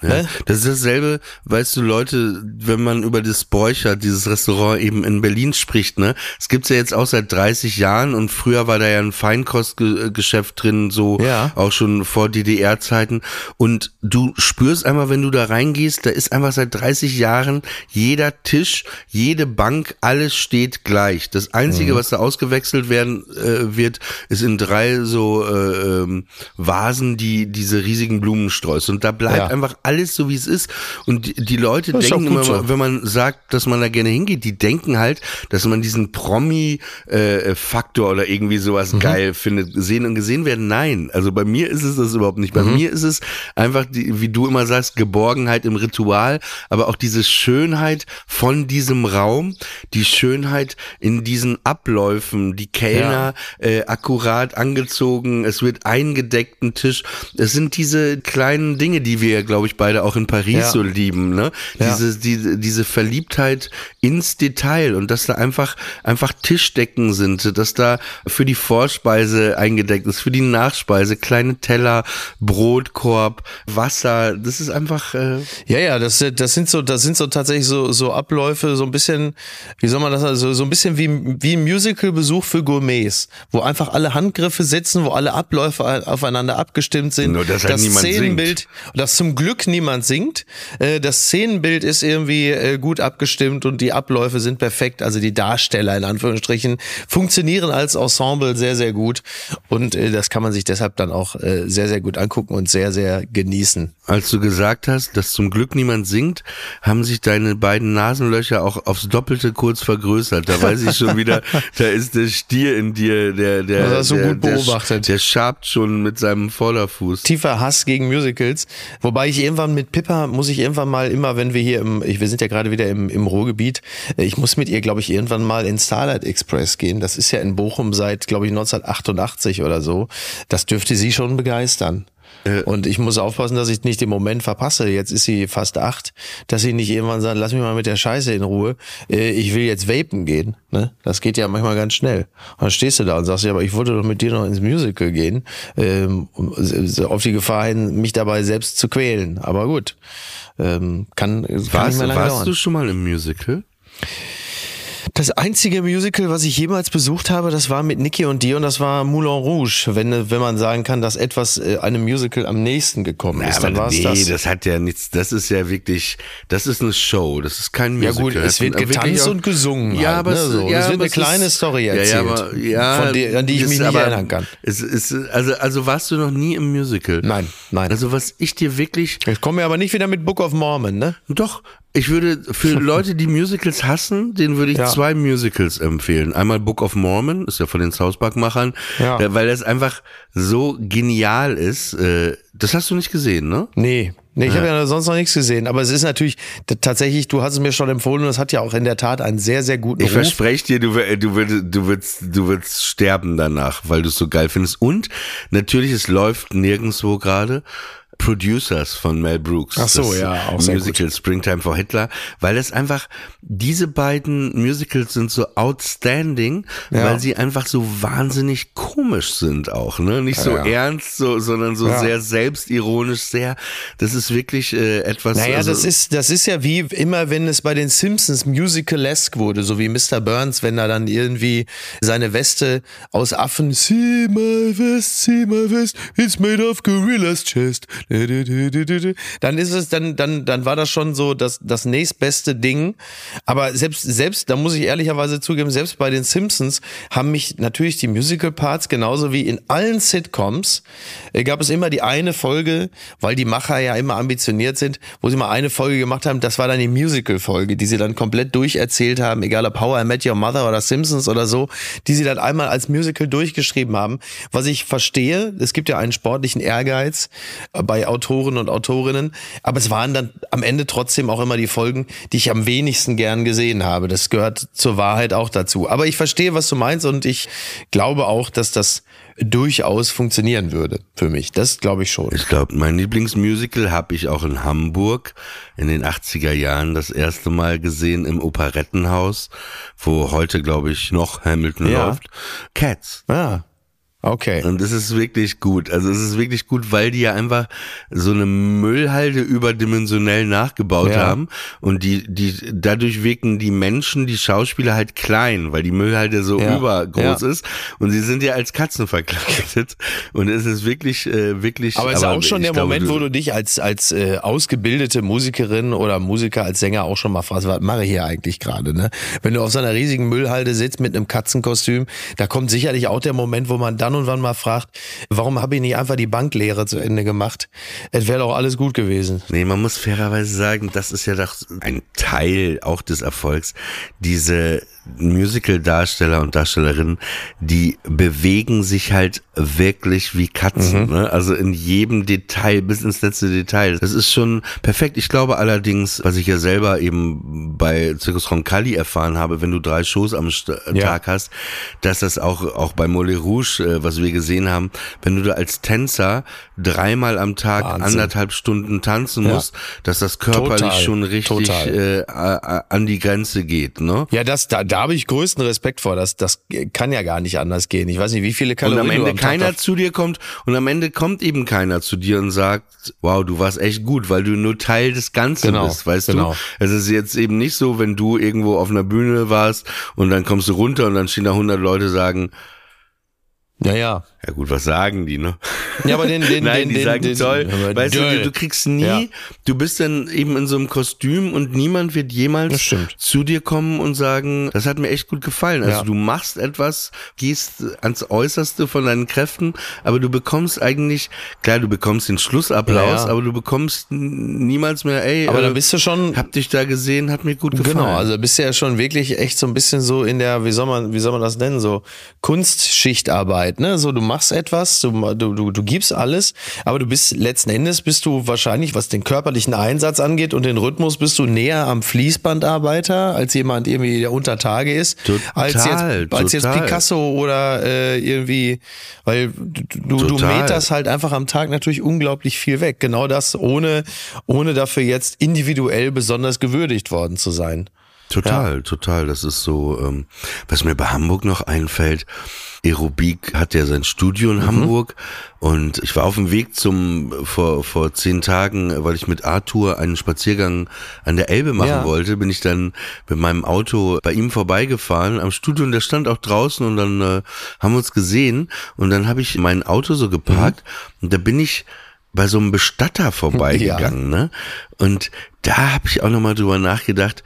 ja, das ist dasselbe, weißt du, Leute, wenn man über das Bräucher, dieses Restaurant eben in Berlin spricht, ne? Es gibt's ja jetzt auch seit 30 Jahren und früher war da ja ein Feinkostgeschäft drin, so ja. auch schon vor DDR-Zeiten. Und du spürst einmal, wenn du da reingehst, da ist einfach seit 30 Jahren jeder Tisch, jede Bank, alles steht gleich. Das Einzige, mhm. was da ausgewechselt werden äh, wird, ist in drei so äh, ähm, Vasen, die diese riesigen Blumensträuße. Und da bleibt ja. einfach alles alles so, wie es ist. Und die, die Leute das denken immer, so. wenn man sagt, dass man da gerne hingeht, die denken halt, dass man diesen Promi-Faktor äh, oder irgendwie sowas mhm. geil findet, sehen und gesehen werden. Nein, also bei mir ist es das überhaupt nicht. Bei mhm. mir ist es einfach, die, wie du immer sagst, Geborgenheit im Ritual, aber auch diese Schönheit von diesem Raum, die Schönheit in diesen Abläufen, die Kellner ja. äh, akkurat angezogen, es wird eingedeckten Tisch. Es sind diese kleinen Dinge, die wir, glaube ich, beide auch in Paris ja. so lieben, ne? Diese, ja. diese, diese Verliebtheit ins Detail und dass da einfach, einfach Tischdecken sind, dass da für die Vorspeise eingedeckt ist, für die Nachspeise kleine Teller, Brotkorb, Wasser, das ist einfach, äh Ja, ja, das, das sind so, das sind so tatsächlich so, so Abläufe, so ein bisschen, wie soll man das, also so ein bisschen wie, wie ein Musicalbesuch für Gourmets, wo einfach alle Handgriffe sitzen, wo alle Abläufe aufeinander abgestimmt sind. Nur, dass halt das Szenenbild, singt. das zum Glück niemand singt. Äh, das Szenenbild ist irgendwie äh, gut abgestimmt und die Abläufe sind perfekt. Also die Darsteller in Anführungsstrichen funktionieren als Ensemble sehr, sehr gut. Und äh, das kann man sich deshalb dann auch sehr, sehr gut angucken und sehr, sehr genießen. Als du gesagt hast, dass zum Glück niemand singt, haben sich deine beiden Nasenlöcher auch aufs Doppelte kurz vergrößert. Da weiß ich schon wieder, [laughs] da ist der Stier in dir, der, der, der, gut beobachtet. Der, der schabt schon mit seinem Vorderfuß. Tiefer Hass gegen Musicals. Wobei ich irgendwann mit Pippa muss ich irgendwann mal immer, wenn wir hier im, ich, wir sind ja gerade wieder im, im Ruhrgebiet, äh, ich muss mit ihr, glaube ich, irgendwann mal in Starlight Express gehen. Das ist ja in Bochum seit, glaube ich, 1988 oder so. Das dürfte sie schon begeistern. Äh. Und ich muss aufpassen, dass ich nicht den Moment verpasse. Jetzt ist sie fast acht, dass sie nicht irgendwann sagt, lass mich mal mit der Scheiße in Ruhe. Äh, ich will jetzt vapen gehen. Ne? Das geht ja manchmal ganz schnell. Und dann stehst du da und sagst, ja, aber ich wollte doch mit dir noch ins Musical gehen, ähm, auf die Gefahr hin, mich dabei selbst zu quälen. Aber gut, ähm, kann, kann warst, nicht mehr lange Warst dauern. du schon mal im Musical? Das einzige Musical, was ich jemals besucht habe, das war mit Nicky und dir und das war Moulin Rouge. Wenn, wenn man sagen kann, dass etwas äh, einem Musical am nächsten gekommen ist, Na, dann war es nee, das. Nee, das hat ja nichts, das ist ja wirklich, das ist eine Show, das ist kein Musical. Ja gut, es wird getanzt und gesungen. Ja, halt, aber ne, so. ja, es wird eine kleine ist, Story erzählt, ja, ja, aber, ja, von der, an die ich mich nicht erinnern kann. Es ist, also, also warst du noch nie im Musical? Nein, nein. Also was ich dir wirklich... Ich komme ja aber nicht wieder mit Book of Mormon, ne? Doch, ich würde für [laughs] Leute, die Musicals hassen, denen würde ich ja. zwei Musicals empfehlen. Einmal Book of Mormon, ist ja von den South Park-Machern, ja. Äh, weil das einfach so genial ist. Äh, das hast du nicht gesehen, ne? Nee. Nee, ich ja. habe ja sonst noch nichts gesehen, aber es ist natürlich tatsächlich, du hast es mir schon empfohlen und es hat ja auch in der Tat einen sehr, sehr guten Ich Ruf. verspreche dir, du, du, würdest, du, würdest, du würdest sterben danach, weil du es so geil findest. Und natürlich, es läuft nirgendwo gerade. Producers von Mel Brooks. Ach so, das ja, auch sehr Musical Springtime for Hitler, weil es einfach, diese beiden Musicals sind so outstanding, Ja. weil sie einfach so wahnsinnig komisch sind auch, ne? Nicht so Ja. ernst, so, sondern so Ja. sehr selbstironisch, sehr, das ist wirklich äh, etwas. Naja, also, das ist, das ist ja wie immer, wenn es bei den Simpsons musicalesque wurde, so wie Mr. Burns, wenn er dann irgendwie seine Weste aus Affen, see my vest, see my vest, it's made of gorillas chest. Dann ist es, dann, dann, dann war das schon so das, das nächstbeste Ding. Aber selbst, selbst, da muss ich ehrlicherweise zugeben, selbst bei den Simpsons haben mich natürlich die Musical-Parts genauso wie in allen Sitcoms äh, gab es immer die eine Folge, weil die Macher ja immer ambitioniert sind, wo sie mal eine Folge gemacht haben, das war dann die Musical-Folge, die sie dann komplett durcherzählt haben, egal ob How I Met Your Mother oder Simpsons oder so, die sie dann einmal als Musical durchgeschrieben haben. Was ich verstehe, es gibt ja einen sportlichen Ehrgeiz äh, bei Autoren und Autorinnen, aber es waren dann am Ende trotzdem auch immer die Folgen, die ich am wenigsten gern gesehen habe. Das gehört zur Wahrheit auch dazu. Aber ich verstehe, was du meinst und ich glaube auch, dass das durchaus funktionieren würde für mich. Das glaube ich schon. Ich glaube, mein Lieblingsmusical habe ich auch in Hamburg in den 80er Jahren das erste Mal gesehen im Operettenhaus, wo heute, glaube ich, noch Hamilton Ja. läuft. Cats. Ah, okay. Und es ist wirklich gut. Also es ist wirklich gut, weil die ja einfach so eine Müllhalde überdimensionell nachgebaut Ja. haben. Und die, die, dadurch wirken die Menschen, die Schauspieler halt klein, weil die Müllhalde so Ja. übergroß Ja. ist. Und sie sind ja als Katzen verkleidet. Und es ist wirklich, äh, wirklich. Aber es ist auch schon der glaube, Moment, wo du dich als, als äh, ausgebildete Musikerin oder Musiker, als Sänger auch schon mal fragst, was mache ich hier eigentlich gerade? Ne? Wenn du auf so einer riesigen Müllhalde sitzt mit einem Katzenkostüm, da kommt sicherlich auch der Moment, wo man dann und wann mal fragt, warum habe ich nicht einfach die Banklehre zu Ende gemacht? Es wäre doch alles gut gewesen. Nee, man muss fairerweise sagen, das ist ja doch ein Teil auch des Erfolgs. Diese Musical-Darsteller und Darstellerinnen, die bewegen sich halt wirklich wie Katzen, ne? Also in jedem Detail, bis ins letzte Detail. Das ist schon perfekt. Ich glaube allerdings, was ich ja selber eben bei Circus Roncalli erfahren habe, wenn du drei Shows am St Ja. Tag hast, dass das auch, auch bei Moulin Rouge, äh, was wir gesehen haben, wenn du da als Tänzer dreimal am Tag Wahnsinn. anderthalb Stunden tanzen Ja. musst, dass das körperlich Total, schon richtig total. äh, an die Grenze geht, ne? Ja, das, da, da habe ich größten Respekt vor. Das, das kann ja gar nicht anders gehen. Ich weiß nicht, wie viele Und Kalorien am du Ende am Tag keiner auf- zu dir kommt und am Ende kommt eben keiner zu dir und sagt, wow, du warst echt gut, weil du nur Teil des Ganzen Genau, bist, weißt genau. du? Es ist jetzt eben nicht so, wenn du irgendwo auf einer Bühne warst und dann kommst du runter und dann stehen da 100 Leute sagen, Ja, ja. Ja gut, was sagen die, ne? Ja, aber den, den, [laughs] Nein, den, die den, sagen den, toll. aber Weißt du, du, kriegst nie, Ja. du bist dann eben in so einem Kostüm und niemand wird jemals zu dir kommen und sagen, das hat mir echt gut gefallen. Also Ja. du machst etwas, gehst ans Äußerste von deinen Kräften, aber du bekommst eigentlich, klar, du bekommst den Schlussapplaus, Ja, aber du bekommst niemals mehr, ey, Aber äh, dann bist du schon, hab dich da gesehen, hat mir gut gefallen. Genau, also bist du ja schon wirklich echt so ein bisschen so in der, wie soll man, wie soll man das nennen, so Kunstschichtarbeit, ne? So du machst etwas, du, du, du, du gibst alles, aber du bist letzten Endes bist du wahrscheinlich, was den körperlichen Einsatz angeht und den Rhythmus, bist du näher am Fließbandarbeiter als jemand irgendwie der unter Tage ist, Total, als jetzt als jetzt total. Picasso oder äh, irgendwie, weil du, du, du Total. meterst halt einfach am Tag natürlich unglaublich viel weg. Genau das ohne ohne dafür jetzt individuell besonders gewürdigt worden zu sein. Total, total. Das ist so, ähm, was mir bei Hamburg noch einfällt. Aerobik hat ja sein Studio Mhm. in Hamburg und ich war auf dem Weg zum vor vor zehn Tagen, weil ich mit Arthur einen Spaziergang an der Elbe machen Ja. wollte, bin ich dann mit meinem Auto bei ihm vorbeigefahren am Studio und der stand auch draußen und dann äh, haben wir uns gesehen und dann habe ich mein Auto so geparkt Mhm. und da bin ich bei so einem Bestatter [laughs] vorbeigegangen, ne? Und da habe ich auch noch mal drüber nachgedacht,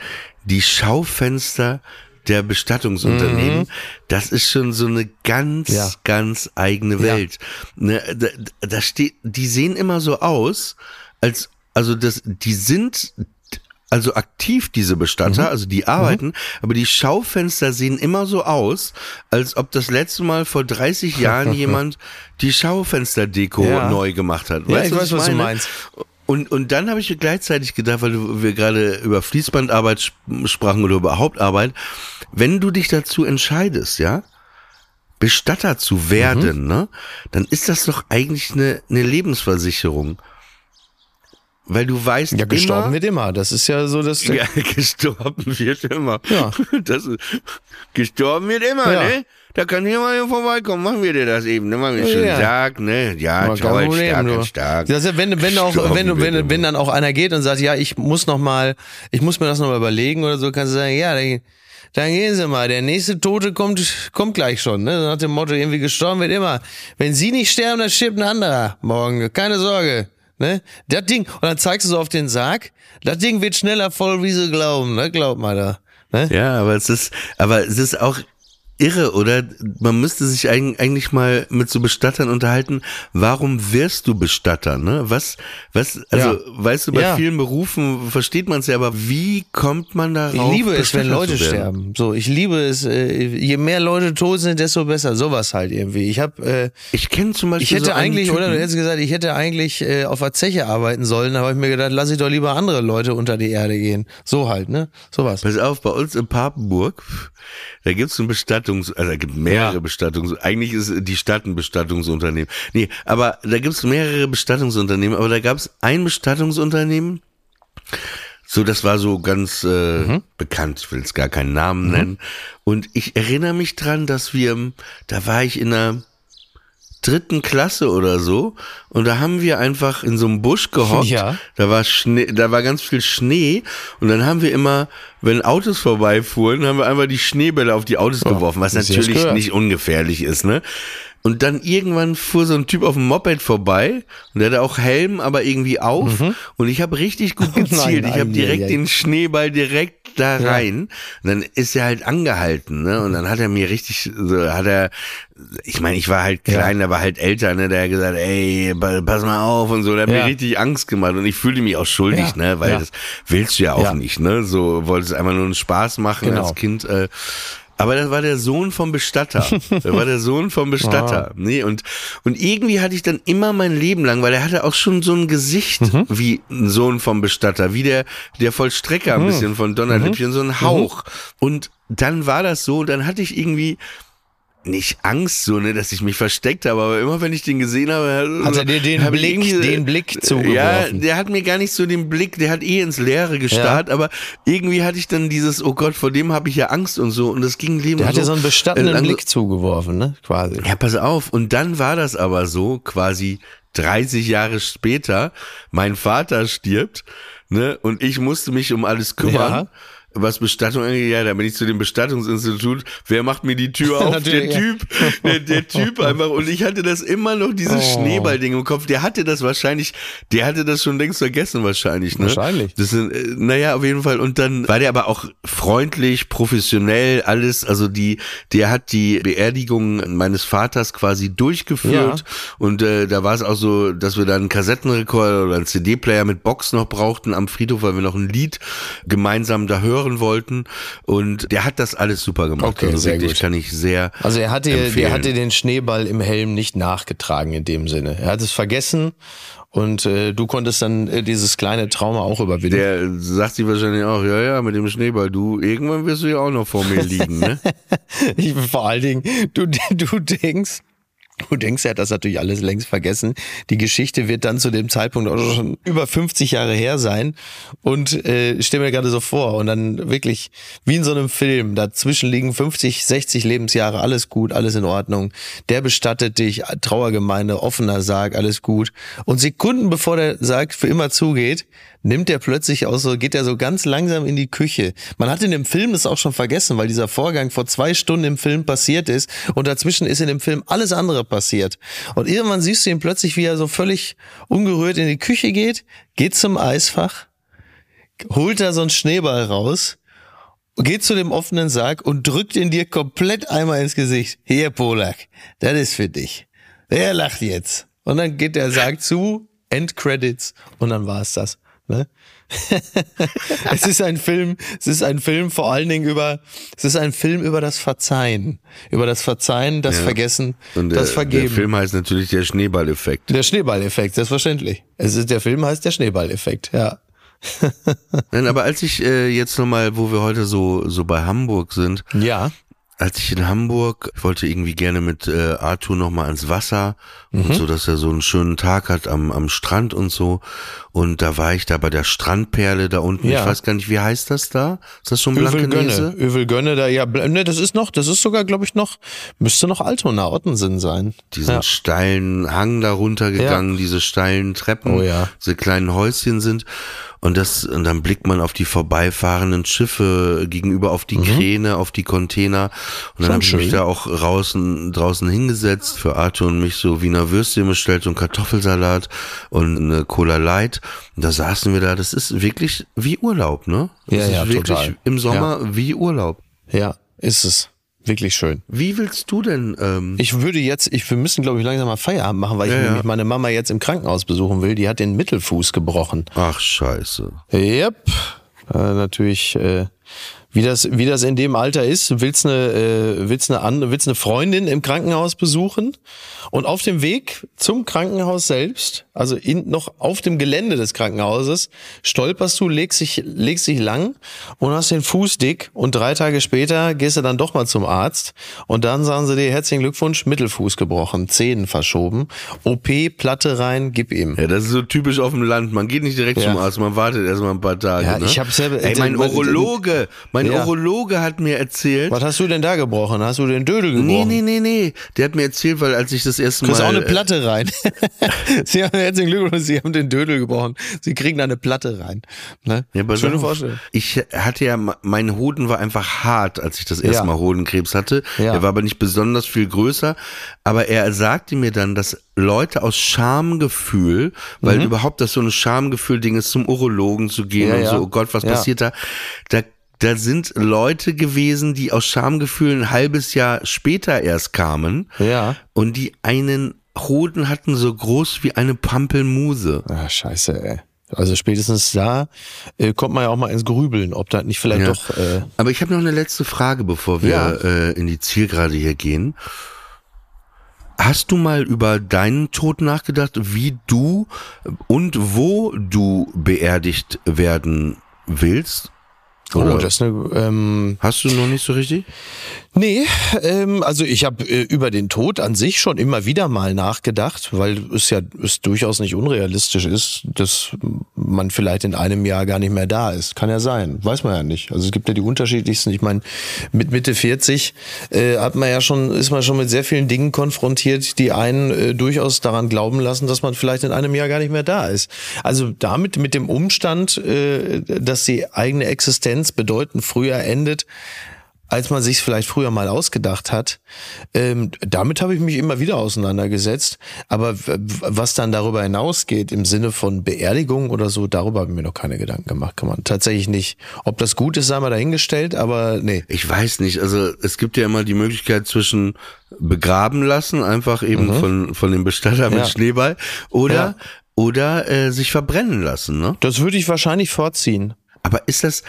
die Schaufenster der Bestattungsunternehmen, das ist schon so eine ganz, Mhm. Ja. ganz eigene Welt. Ne, da, da steht, die sehen immer so aus, als, also das, die sind also aktiv, diese Bestatter, Mhm. also die arbeiten, aber die Schaufenster sehen immer so aus, als ob das letzte Mal vor 30 Jahren [laughs] jemand die Schaufensterdeko Ja. neu gemacht hat. Ja, ich weiß, was du meine? meinst. Und, und dann habe ich mir gleichzeitig gedacht, weil du- wir gerade über Fließbandarbeit sp- sprachen oder über Hauptarbeit, wenn du dich dazu entscheidest, ja, Bestatter zu werden, ne, dann ist das doch eigentlich eine, eine Lebensversicherung. weil du weißt Ja, gestorben immer, wird immer. Das ist ja so, dass [laughs] Ja, gestorben wird immer. Ja. Das ist, gestorben wird immer, Ja. ne? Da kann jemand hier vorbeikommen, machen wir dir das eben, ne? Machen wir schon Ja. stark, ne? Ja, Aber toll, Problem, stark, du. stark. Das ist wenn, wenn auch, wenn, wird wenn, immer. wenn dann auch einer geht und sagt, ja, ich muss noch mal, ich muss mir das noch mal überlegen oder so, kannst du sagen, ja, dann, dann gehen Sie mal, der nächste Tote kommt, kommt gleich schon, ne? Nach dem Motto, irgendwie gestorben wird immer. Wenn Sie nicht sterben, dann stirbt ein anderer morgen, keine Sorge. Ne? Das Ding, und dann zeigst du so auf den Sarg, das Ding wird schneller voll, wie sie glauben, ne? Glaubt mal da. Ne? Ja, aber es ist, aber es ist auch irre, oder? Man müsste sich eig- eigentlich mal mit so Bestattern unterhalten. Warum wirst du Bestatter, ne? Was, was, also, Ja. weißt du, bei Ja. vielen Berufen versteht man es ja, aber wie kommt man darauf? Ich liebe es, wenn Bestatter Leute sterben. So, ich liebe es. Äh, je mehr Leute tot sind, desto besser. Sowas halt irgendwie. Ich habe, äh, Ich kenne zum Beispiel ich hätte so einen eigentlich, oder du Typen- hättest gesagt, ich hätte eigentlich äh, auf der Zeche arbeiten sollen. Da habe ich mir gedacht, lass ich doch lieber andere Leute unter die Erde gehen. So halt, ne? Sowas. Pass auf, bei uns in Papenburg, da gibt's ein Bestattungs-, also da gibt mehrere Ja. Bestattungs-, eigentlich ist die Stadt ein Bestattungsunternehmen. Nee, aber da gibt's mehrere Bestattungsunternehmen, aber da gab's ein Bestattungsunternehmen, so, das war so ganz äh, bekannt, ich will jetzt gar keinen Namen nennen. Und ich erinnere mich dran, dass wir, da war ich in einer dritten Klasse oder so und da haben wir einfach in so einem Busch gehockt. [laughs] Ja. Da war Schnee, da war ganz viel Schnee und dann haben wir immer, wenn Autos vorbeifuhren, haben wir einfach die Schneebälle auf die Autos geworfen, was natürlich nicht ungefährlich ist, ne? Und dann irgendwann fuhr so ein Typ auf dem Moped vorbei und der hatte auch Helm, aber irgendwie auf. Und ich habe richtig gut [laughs] Nein, gezielt. ich habe nein, direkt nein, den Schneeball direkt da rein. Und dann ist er halt angehalten, ne? Und dann hat er mir richtig, so hat er, ich meine, ich war halt klein, der war halt älter, ne? Der hat gesagt, ey, pa- pass mal auf und so. Der hat Ja. mir richtig Angst gemacht und ich fühlte mich auch schuldig, Ja, ne? Weil ja. das willst du ja auch Ja. nicht, ne? So wolltest einfach nur einen Spaß machen Genau. als Kind. Äh, aber das war der Sohn vom Bestatter. Das war der Sohn vom Bestatter. Nee, und, und irgendwie hatte ich dann immer mein Leben lang, weil er hatte auch schon so ein Gesicht wie ein Sohn vom Bestatter, wie der, der Vollstrecker ein bisschen von Donnerlippchen, so ein Hauch. Und dann war das so, dann hatte ich irgendwie, nicht Angst, so, ne, dass ich mich versteckt habe, aber immer wenn ich den gesehen habe, Hat er dir den Blick- den Blick Ja, zugeworfen? der hat mir gar nicht so den Blick, der hat eh ins Leere gestarrt, aber irgendwie hatte ich dann dieses, oh Gott, vor dem habe ich ja Angst und so und das ging Leben Der hat so, dir so einen bestattenden äh, Blick zugeworfen, ne? Quasi. Ja, pass auf. Und dann war das aber so, quasi 30 Jahre später, mein Vater stirbt, ne, und ich musste mich um alles kümmern. Ja. Was Bestattung angeht, ja, da bin ich zu dem Bestattungsinstitut. Wer macht mir die Tür [laughs] auf? der. Typ, der, der Typ [laughs] einfach. Und ich hatte das immer noch, dieses Oh. Schneeballding im Kopf. Der hatte das wahrscheinlich, der hatte das schon längst vergessen wahrscheinlich, ne? Wahrscheinlich. Das sind, äh, naja, auf jeden Fall. Und dann war der aber auch freundlich, professionell, alles. Also die, der hat die Beerdigung meines Vaters quasi durchgeführt. Ja. Und äh, da war es auch so, dass wir dann einen Kassettenrekorder oder einen CD-Player mit Box noch brauchten am Friedhof, weil wir noch ein Lied gemeinsam da hören wollten. Und der hat das alles super gemacht. Okay, also sehr wirklich gut. kann ich sehr. Also er hatte, der empfehlen. hatte den Schneeball im Helm nicht nachgetragen in dem Sinne. Er hat es vergessen und äh, du konntest dann äh, dieses kleine Trauma auch überwinden. Der sagt sich wahrscheinlich auch, ja, ja, mit dem Schneeball, du, irgendwann wirst du ja auch noch vor mir liegen, ne? [laughs] Ich, vor allen Dingen, du, [laughs] du denkst, du denkst, er hat das natürlich alles längst vergessen. Die Geschichte wird dann zu dem Zeitpunkt auch schon über 50 Jahre her sein. Und äh, stell mir gerade so vor, und dann wirklich wie in so einem Film, dazwischen liegen 50, 60 Lebensjahre, alles gut, alles in Ordnung. Der bestattet dich, Trauergemeinde, offener Sarg, alles gut. Und Sekunden bevor der Sarg für immer zugeht, nimmt er plötzlich aus so, geht er so ganz langsam in die Küche. Man hat in dem Film das auch schon vergessen, weil dieser Vorgang vor zwei Stunden im Film passiert ist und dazwischen ist in dem Film alles andere passiert. Und irgendwann siehst du ihn plötzlich, wie er so völlig ungerührt in die Küche geht, geht zum Eisfach, holt da so einen Schneeball raus, geht zu dem offenen Sarg und drückt ihn dir komplett einmal ins Gesicht. Hier, Polak, das ist für dich. Der lacht jetzt. Und dann geht der Sarg zu, Endcredits und dann war es das. Ne? [laughs] es ist ein Film, es ist ein Film vor allen Dingen über, es ist ein Film über das Verzeihen, über das Verzeihen, das Vergessen, Und der, das Vergeben. der Film heißt natürlich der Schneeballeffekt. Der Schneeballeffekt, selbstverständlich. Es ist, der Film heißt der Schneeballeffekt, ja. Nein, aber als ich äh, jetzt nochmal, wo wir heute so, so bei Hamburg sind, Ja. Als ich in Hamburg, ich wollte irgendwie gerne mit äh, Arthur nochmal ans Wasser Mhm. und so, dass er so einen schönen Tag hat am, am Strand und so. Und da war ich da bei der Strandperle da unten. Ja. Ich weiß gar nicht, wie heißt das da? Ist das schon Övelgönne, Blankenese? Övelgönne, da, ja, ne, das ist noch, das ist sogar, glaube ich, noch, müsste noch Altona, Ottensen sein. Diesen ja. steilen Hang da runtergegangen, diese steilen Treppen, Oh ja. diese kleinen Häuschen sind. Und das, und dann blickt man auf die vorbeifahrenden Schiffe gegenüber auf die Kräne, auf die Container. Und dann habe ich mich da auch draußen, draußen hingesetzt für Arthur und mich so Wiener Würstchen bestellt und Kartoffelsalat und eine Cola Light. Und da saßen wir da. Das ist wirklich wie Urlaub, ne? Das Ja, ist ja, wirklich total. im Sommer wie Urlaub. Ja, ist es. Wirklich schön. Wie willst du denn, ähm, Ich würde jetzt, ich, wir müssen, glaube ich, langsam mal Feierabend machen, weil ich Ja, ja. nämlich meine Mama jetzt im Krankenhaus besuchen will. Die hat den Mittelfuß gebrochen. ach scheiße. Yep. Äh, natürlich, äh, wie das, wie das in dem Alter ist, willst eine, äh, willst eine, willst eine Freundin im Krankenhaus besuchen und auf dem Weg zum Krankenhaus selbst, also in, noch auf dem Gelände des Krankenhauses, stolperst du, legst dich, legst dich lang und hast den Fuß dick und drei Tage später gehst du dann doch mal zum Arzt und dann sagen sie dir herzlichen Glückwunsch, Mittelfuß gebrochen, Zehen verschoben, OP, Platte rein, gib ihm. Ja, das ist so typisch auf dem Land. Man geht nicht direkt Ja. zum Arzt, man wartet erstmal ein paar Tage. Ja, ne? ich hab selber- Ey, mein [laughs] Urologe, mein Ja. Urologe hat mir erzählt. Was hast du denn da gebrochen? Hast du den Dödel gebrochen? Nee, nee, nee, nee. Der hat mir erzählt, weil als ich das erste Du Mal. auch eine äh, Platte rein. [laughs] Sie haben herzlichen Glückwunsch, Sie haben den Dödel gebrochen. Sie kriegen da eine Platte rein. Ne? Ja, pass Schöne. Vorstellung. Ich hatte ja, mein Hoden war einfach hart, als ich das erste Ja. Mal Hodenkrebs hatte. Ja. Er war aber nicht besonders viel größer. Aber er sagte mir dann, dass Leute aus Schamgefühl, weil Mhm. überhaupt das so ein Schamgefühl-Ding ist, zum Urologen zu gehen Ja, und so, oh Gott, was passiert da? Da da sind Leute gewesen, die aus Schamgefühl ein halbes Jahr später erst kamen Ja. und die einen Hoden hatten so groß wie eine Pampelmuse. Ah, scheiße, ey. Also spätestens da äh, kommt man ja auch mal ins Grübeln, ob das nicht vielleicht Ja. doch. Äh, Aber ich habe noch eine letzte Frage, bevor wir Ja. äh, in die Zielgerade hier gehen. Hast du mal über deinen Tod nachgedacht, wie du und wo du beerdigt werden willst? Oh, Oder das ist eine. Ähm, hast du noch nicht so richtig? Nee, ähm, also ich habe äh, über den Tod an sich schon immer wieder mal nachgedacht, weil es ja es durchaus nicht unrealistisch ist, dass man vielleicht in einem Jahr gar nicht mehr da ist. Kann ja sein, weiß man ja nicht. Also es gibt ja die unterschiedlichsten. Ich meine, mit Mitte 40 äh, hat man ja schon ist man schon mit sehr vielen Dingen konfrontiert, die einen äh, durchaus daran glauben lassen, dass man vielleicht in einem Jahr gar nicht mehr da ist. Also damit mit dem Umstand, äh, dass die eigene Existenz bedeutend früher endet als man sich vielleicht früher mal ausgedacht hat. Ähm, damit habe ich mich immer wieder auseinandergesetzt. Aber was dann darüber hinausgeht im Sinne von Beerdigung oder so, darüber habe ich mir noch keine Gedanken gemacht. Kann man tatsächlich nicht. Ob das gut ist, sei mal dahingestellt, aber nee. Ich weiß nicht. Also es gibt ja immer die Möglichkeit zwischen begraben lassen, einfach eben von von dem Bestatter mit Ja. Schneeball, oder Ja. oder äh, sich verbrennen lassen. Ne? Das würde ich wahrscheinlich vorziehen. Aber ist das,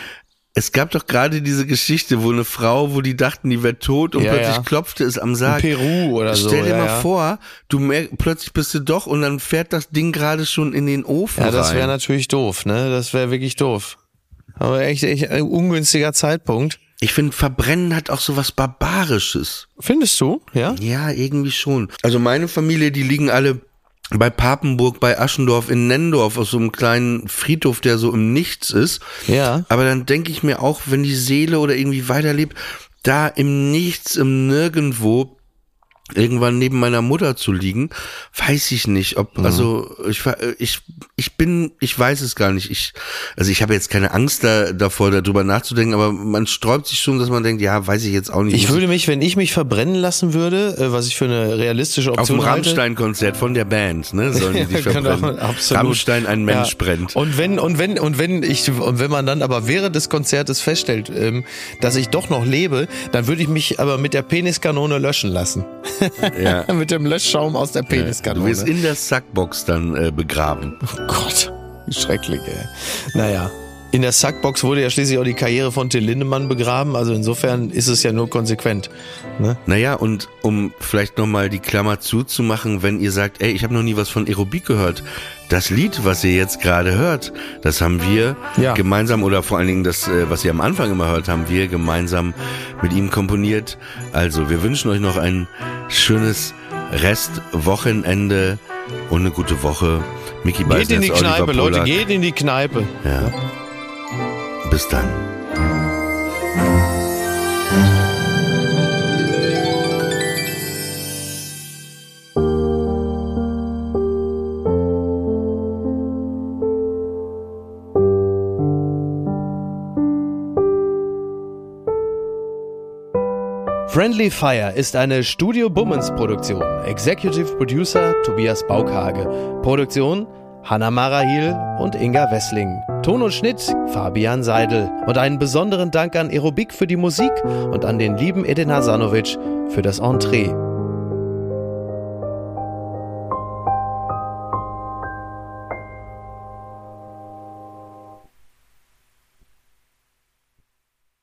es gab doch gerade diese Geschichte, wo eine Frau, wo die dachten, die wäre tot und Ja, plötzlich ja. klopfte es am Sarg. Peru oder so, Stell dir ja, mal vor, du merk, plötzlich bist du doch und dann fährt das Ding gerade schon in den Ofen Ja, das wäre natürlich doof, ne? Das wäre wirklich doof. Aber echt, echt ein ungünstiger Zeitpunkt. Ich finde, Verbrennen hat auch so was Barbarisches. Findest du? Ja? Ja, irgendwie schon. Also meine Familie, die liegen alle bei Papenburg, bei Aschendorf in Nendorf auf so einem kleinen Friedhof, der so im Nichts ist. Ja. Aber dann denke ich mir auch, wenn die Seele oder irgendwie weiterlebt, da im Nichts, im Nirgendwo irgendwann neben meiner Mutter zu liegen, weiß ich nicht, ob also ich ich ich bin ich weiß es gar nicht. Ich also ich habe jetzt keine Angst da, davor darüber nachzudenken, aber man sträubt sich schon, dass man denkt, ja, weiß ich jetzt auch nicht. Ich würde mich, wenn ich mich verbrennen lassen würde, äh, was ich für eine realistische auf Option dem halte, Rammstein-Konzert von der Band, ne? Sollen die [laughs] dich genau, verbrennen. absolut. Rammstein, ein Mensch Ja. brennt. Und wenn und wenn und wenn ich und wenn man dann aber während des Konzertes feststellt, ähm, dass ich doch noch lebe, dann würde ich mich aber mit der Peniskanone löschen lassen. Ja. [laughs] mit dem Löschschaum aus der Du Peniskanone. wirst in der Sackbox dann äh, begraben. oh Gott, wie schrecklich. Ey. Naja. In der Sackbox wurde ja schließlich auch die Karriere von Till Lindemann begraben, also insofern ist es ja nur konsequent. Ne? Naja, und um vielleicht nochmal die Klammer zuzumachen, wenn ihr sagt, ey, ich habe noch nie was von Aerobik gehört. das Lied, was ihr jetzt gerade hört, das haben wir Ja. gemeinsam oder vor allen Dingen das, äh, was ihr am Anfang immer hört, haben wir gemeinsam mit ihm komponiert. Also, wir wünschen euch noch ein schönes Restwochenende und eine gute Woche. Mickey Geht in die Kneipe, Leute, geht in die Kneipe. Ja. Bis dann. Friendly Fire ist eine Studio Bummens Produktion. Executive Producer Tobias Baukhage. Produktion Hanna Marahil und Inga Wessling. Ton und Schnitt Fabian Seidel. Und einen besonderen Dank an Aerobik für die Musik und an den lieben Edin Hasanovic für das Entree.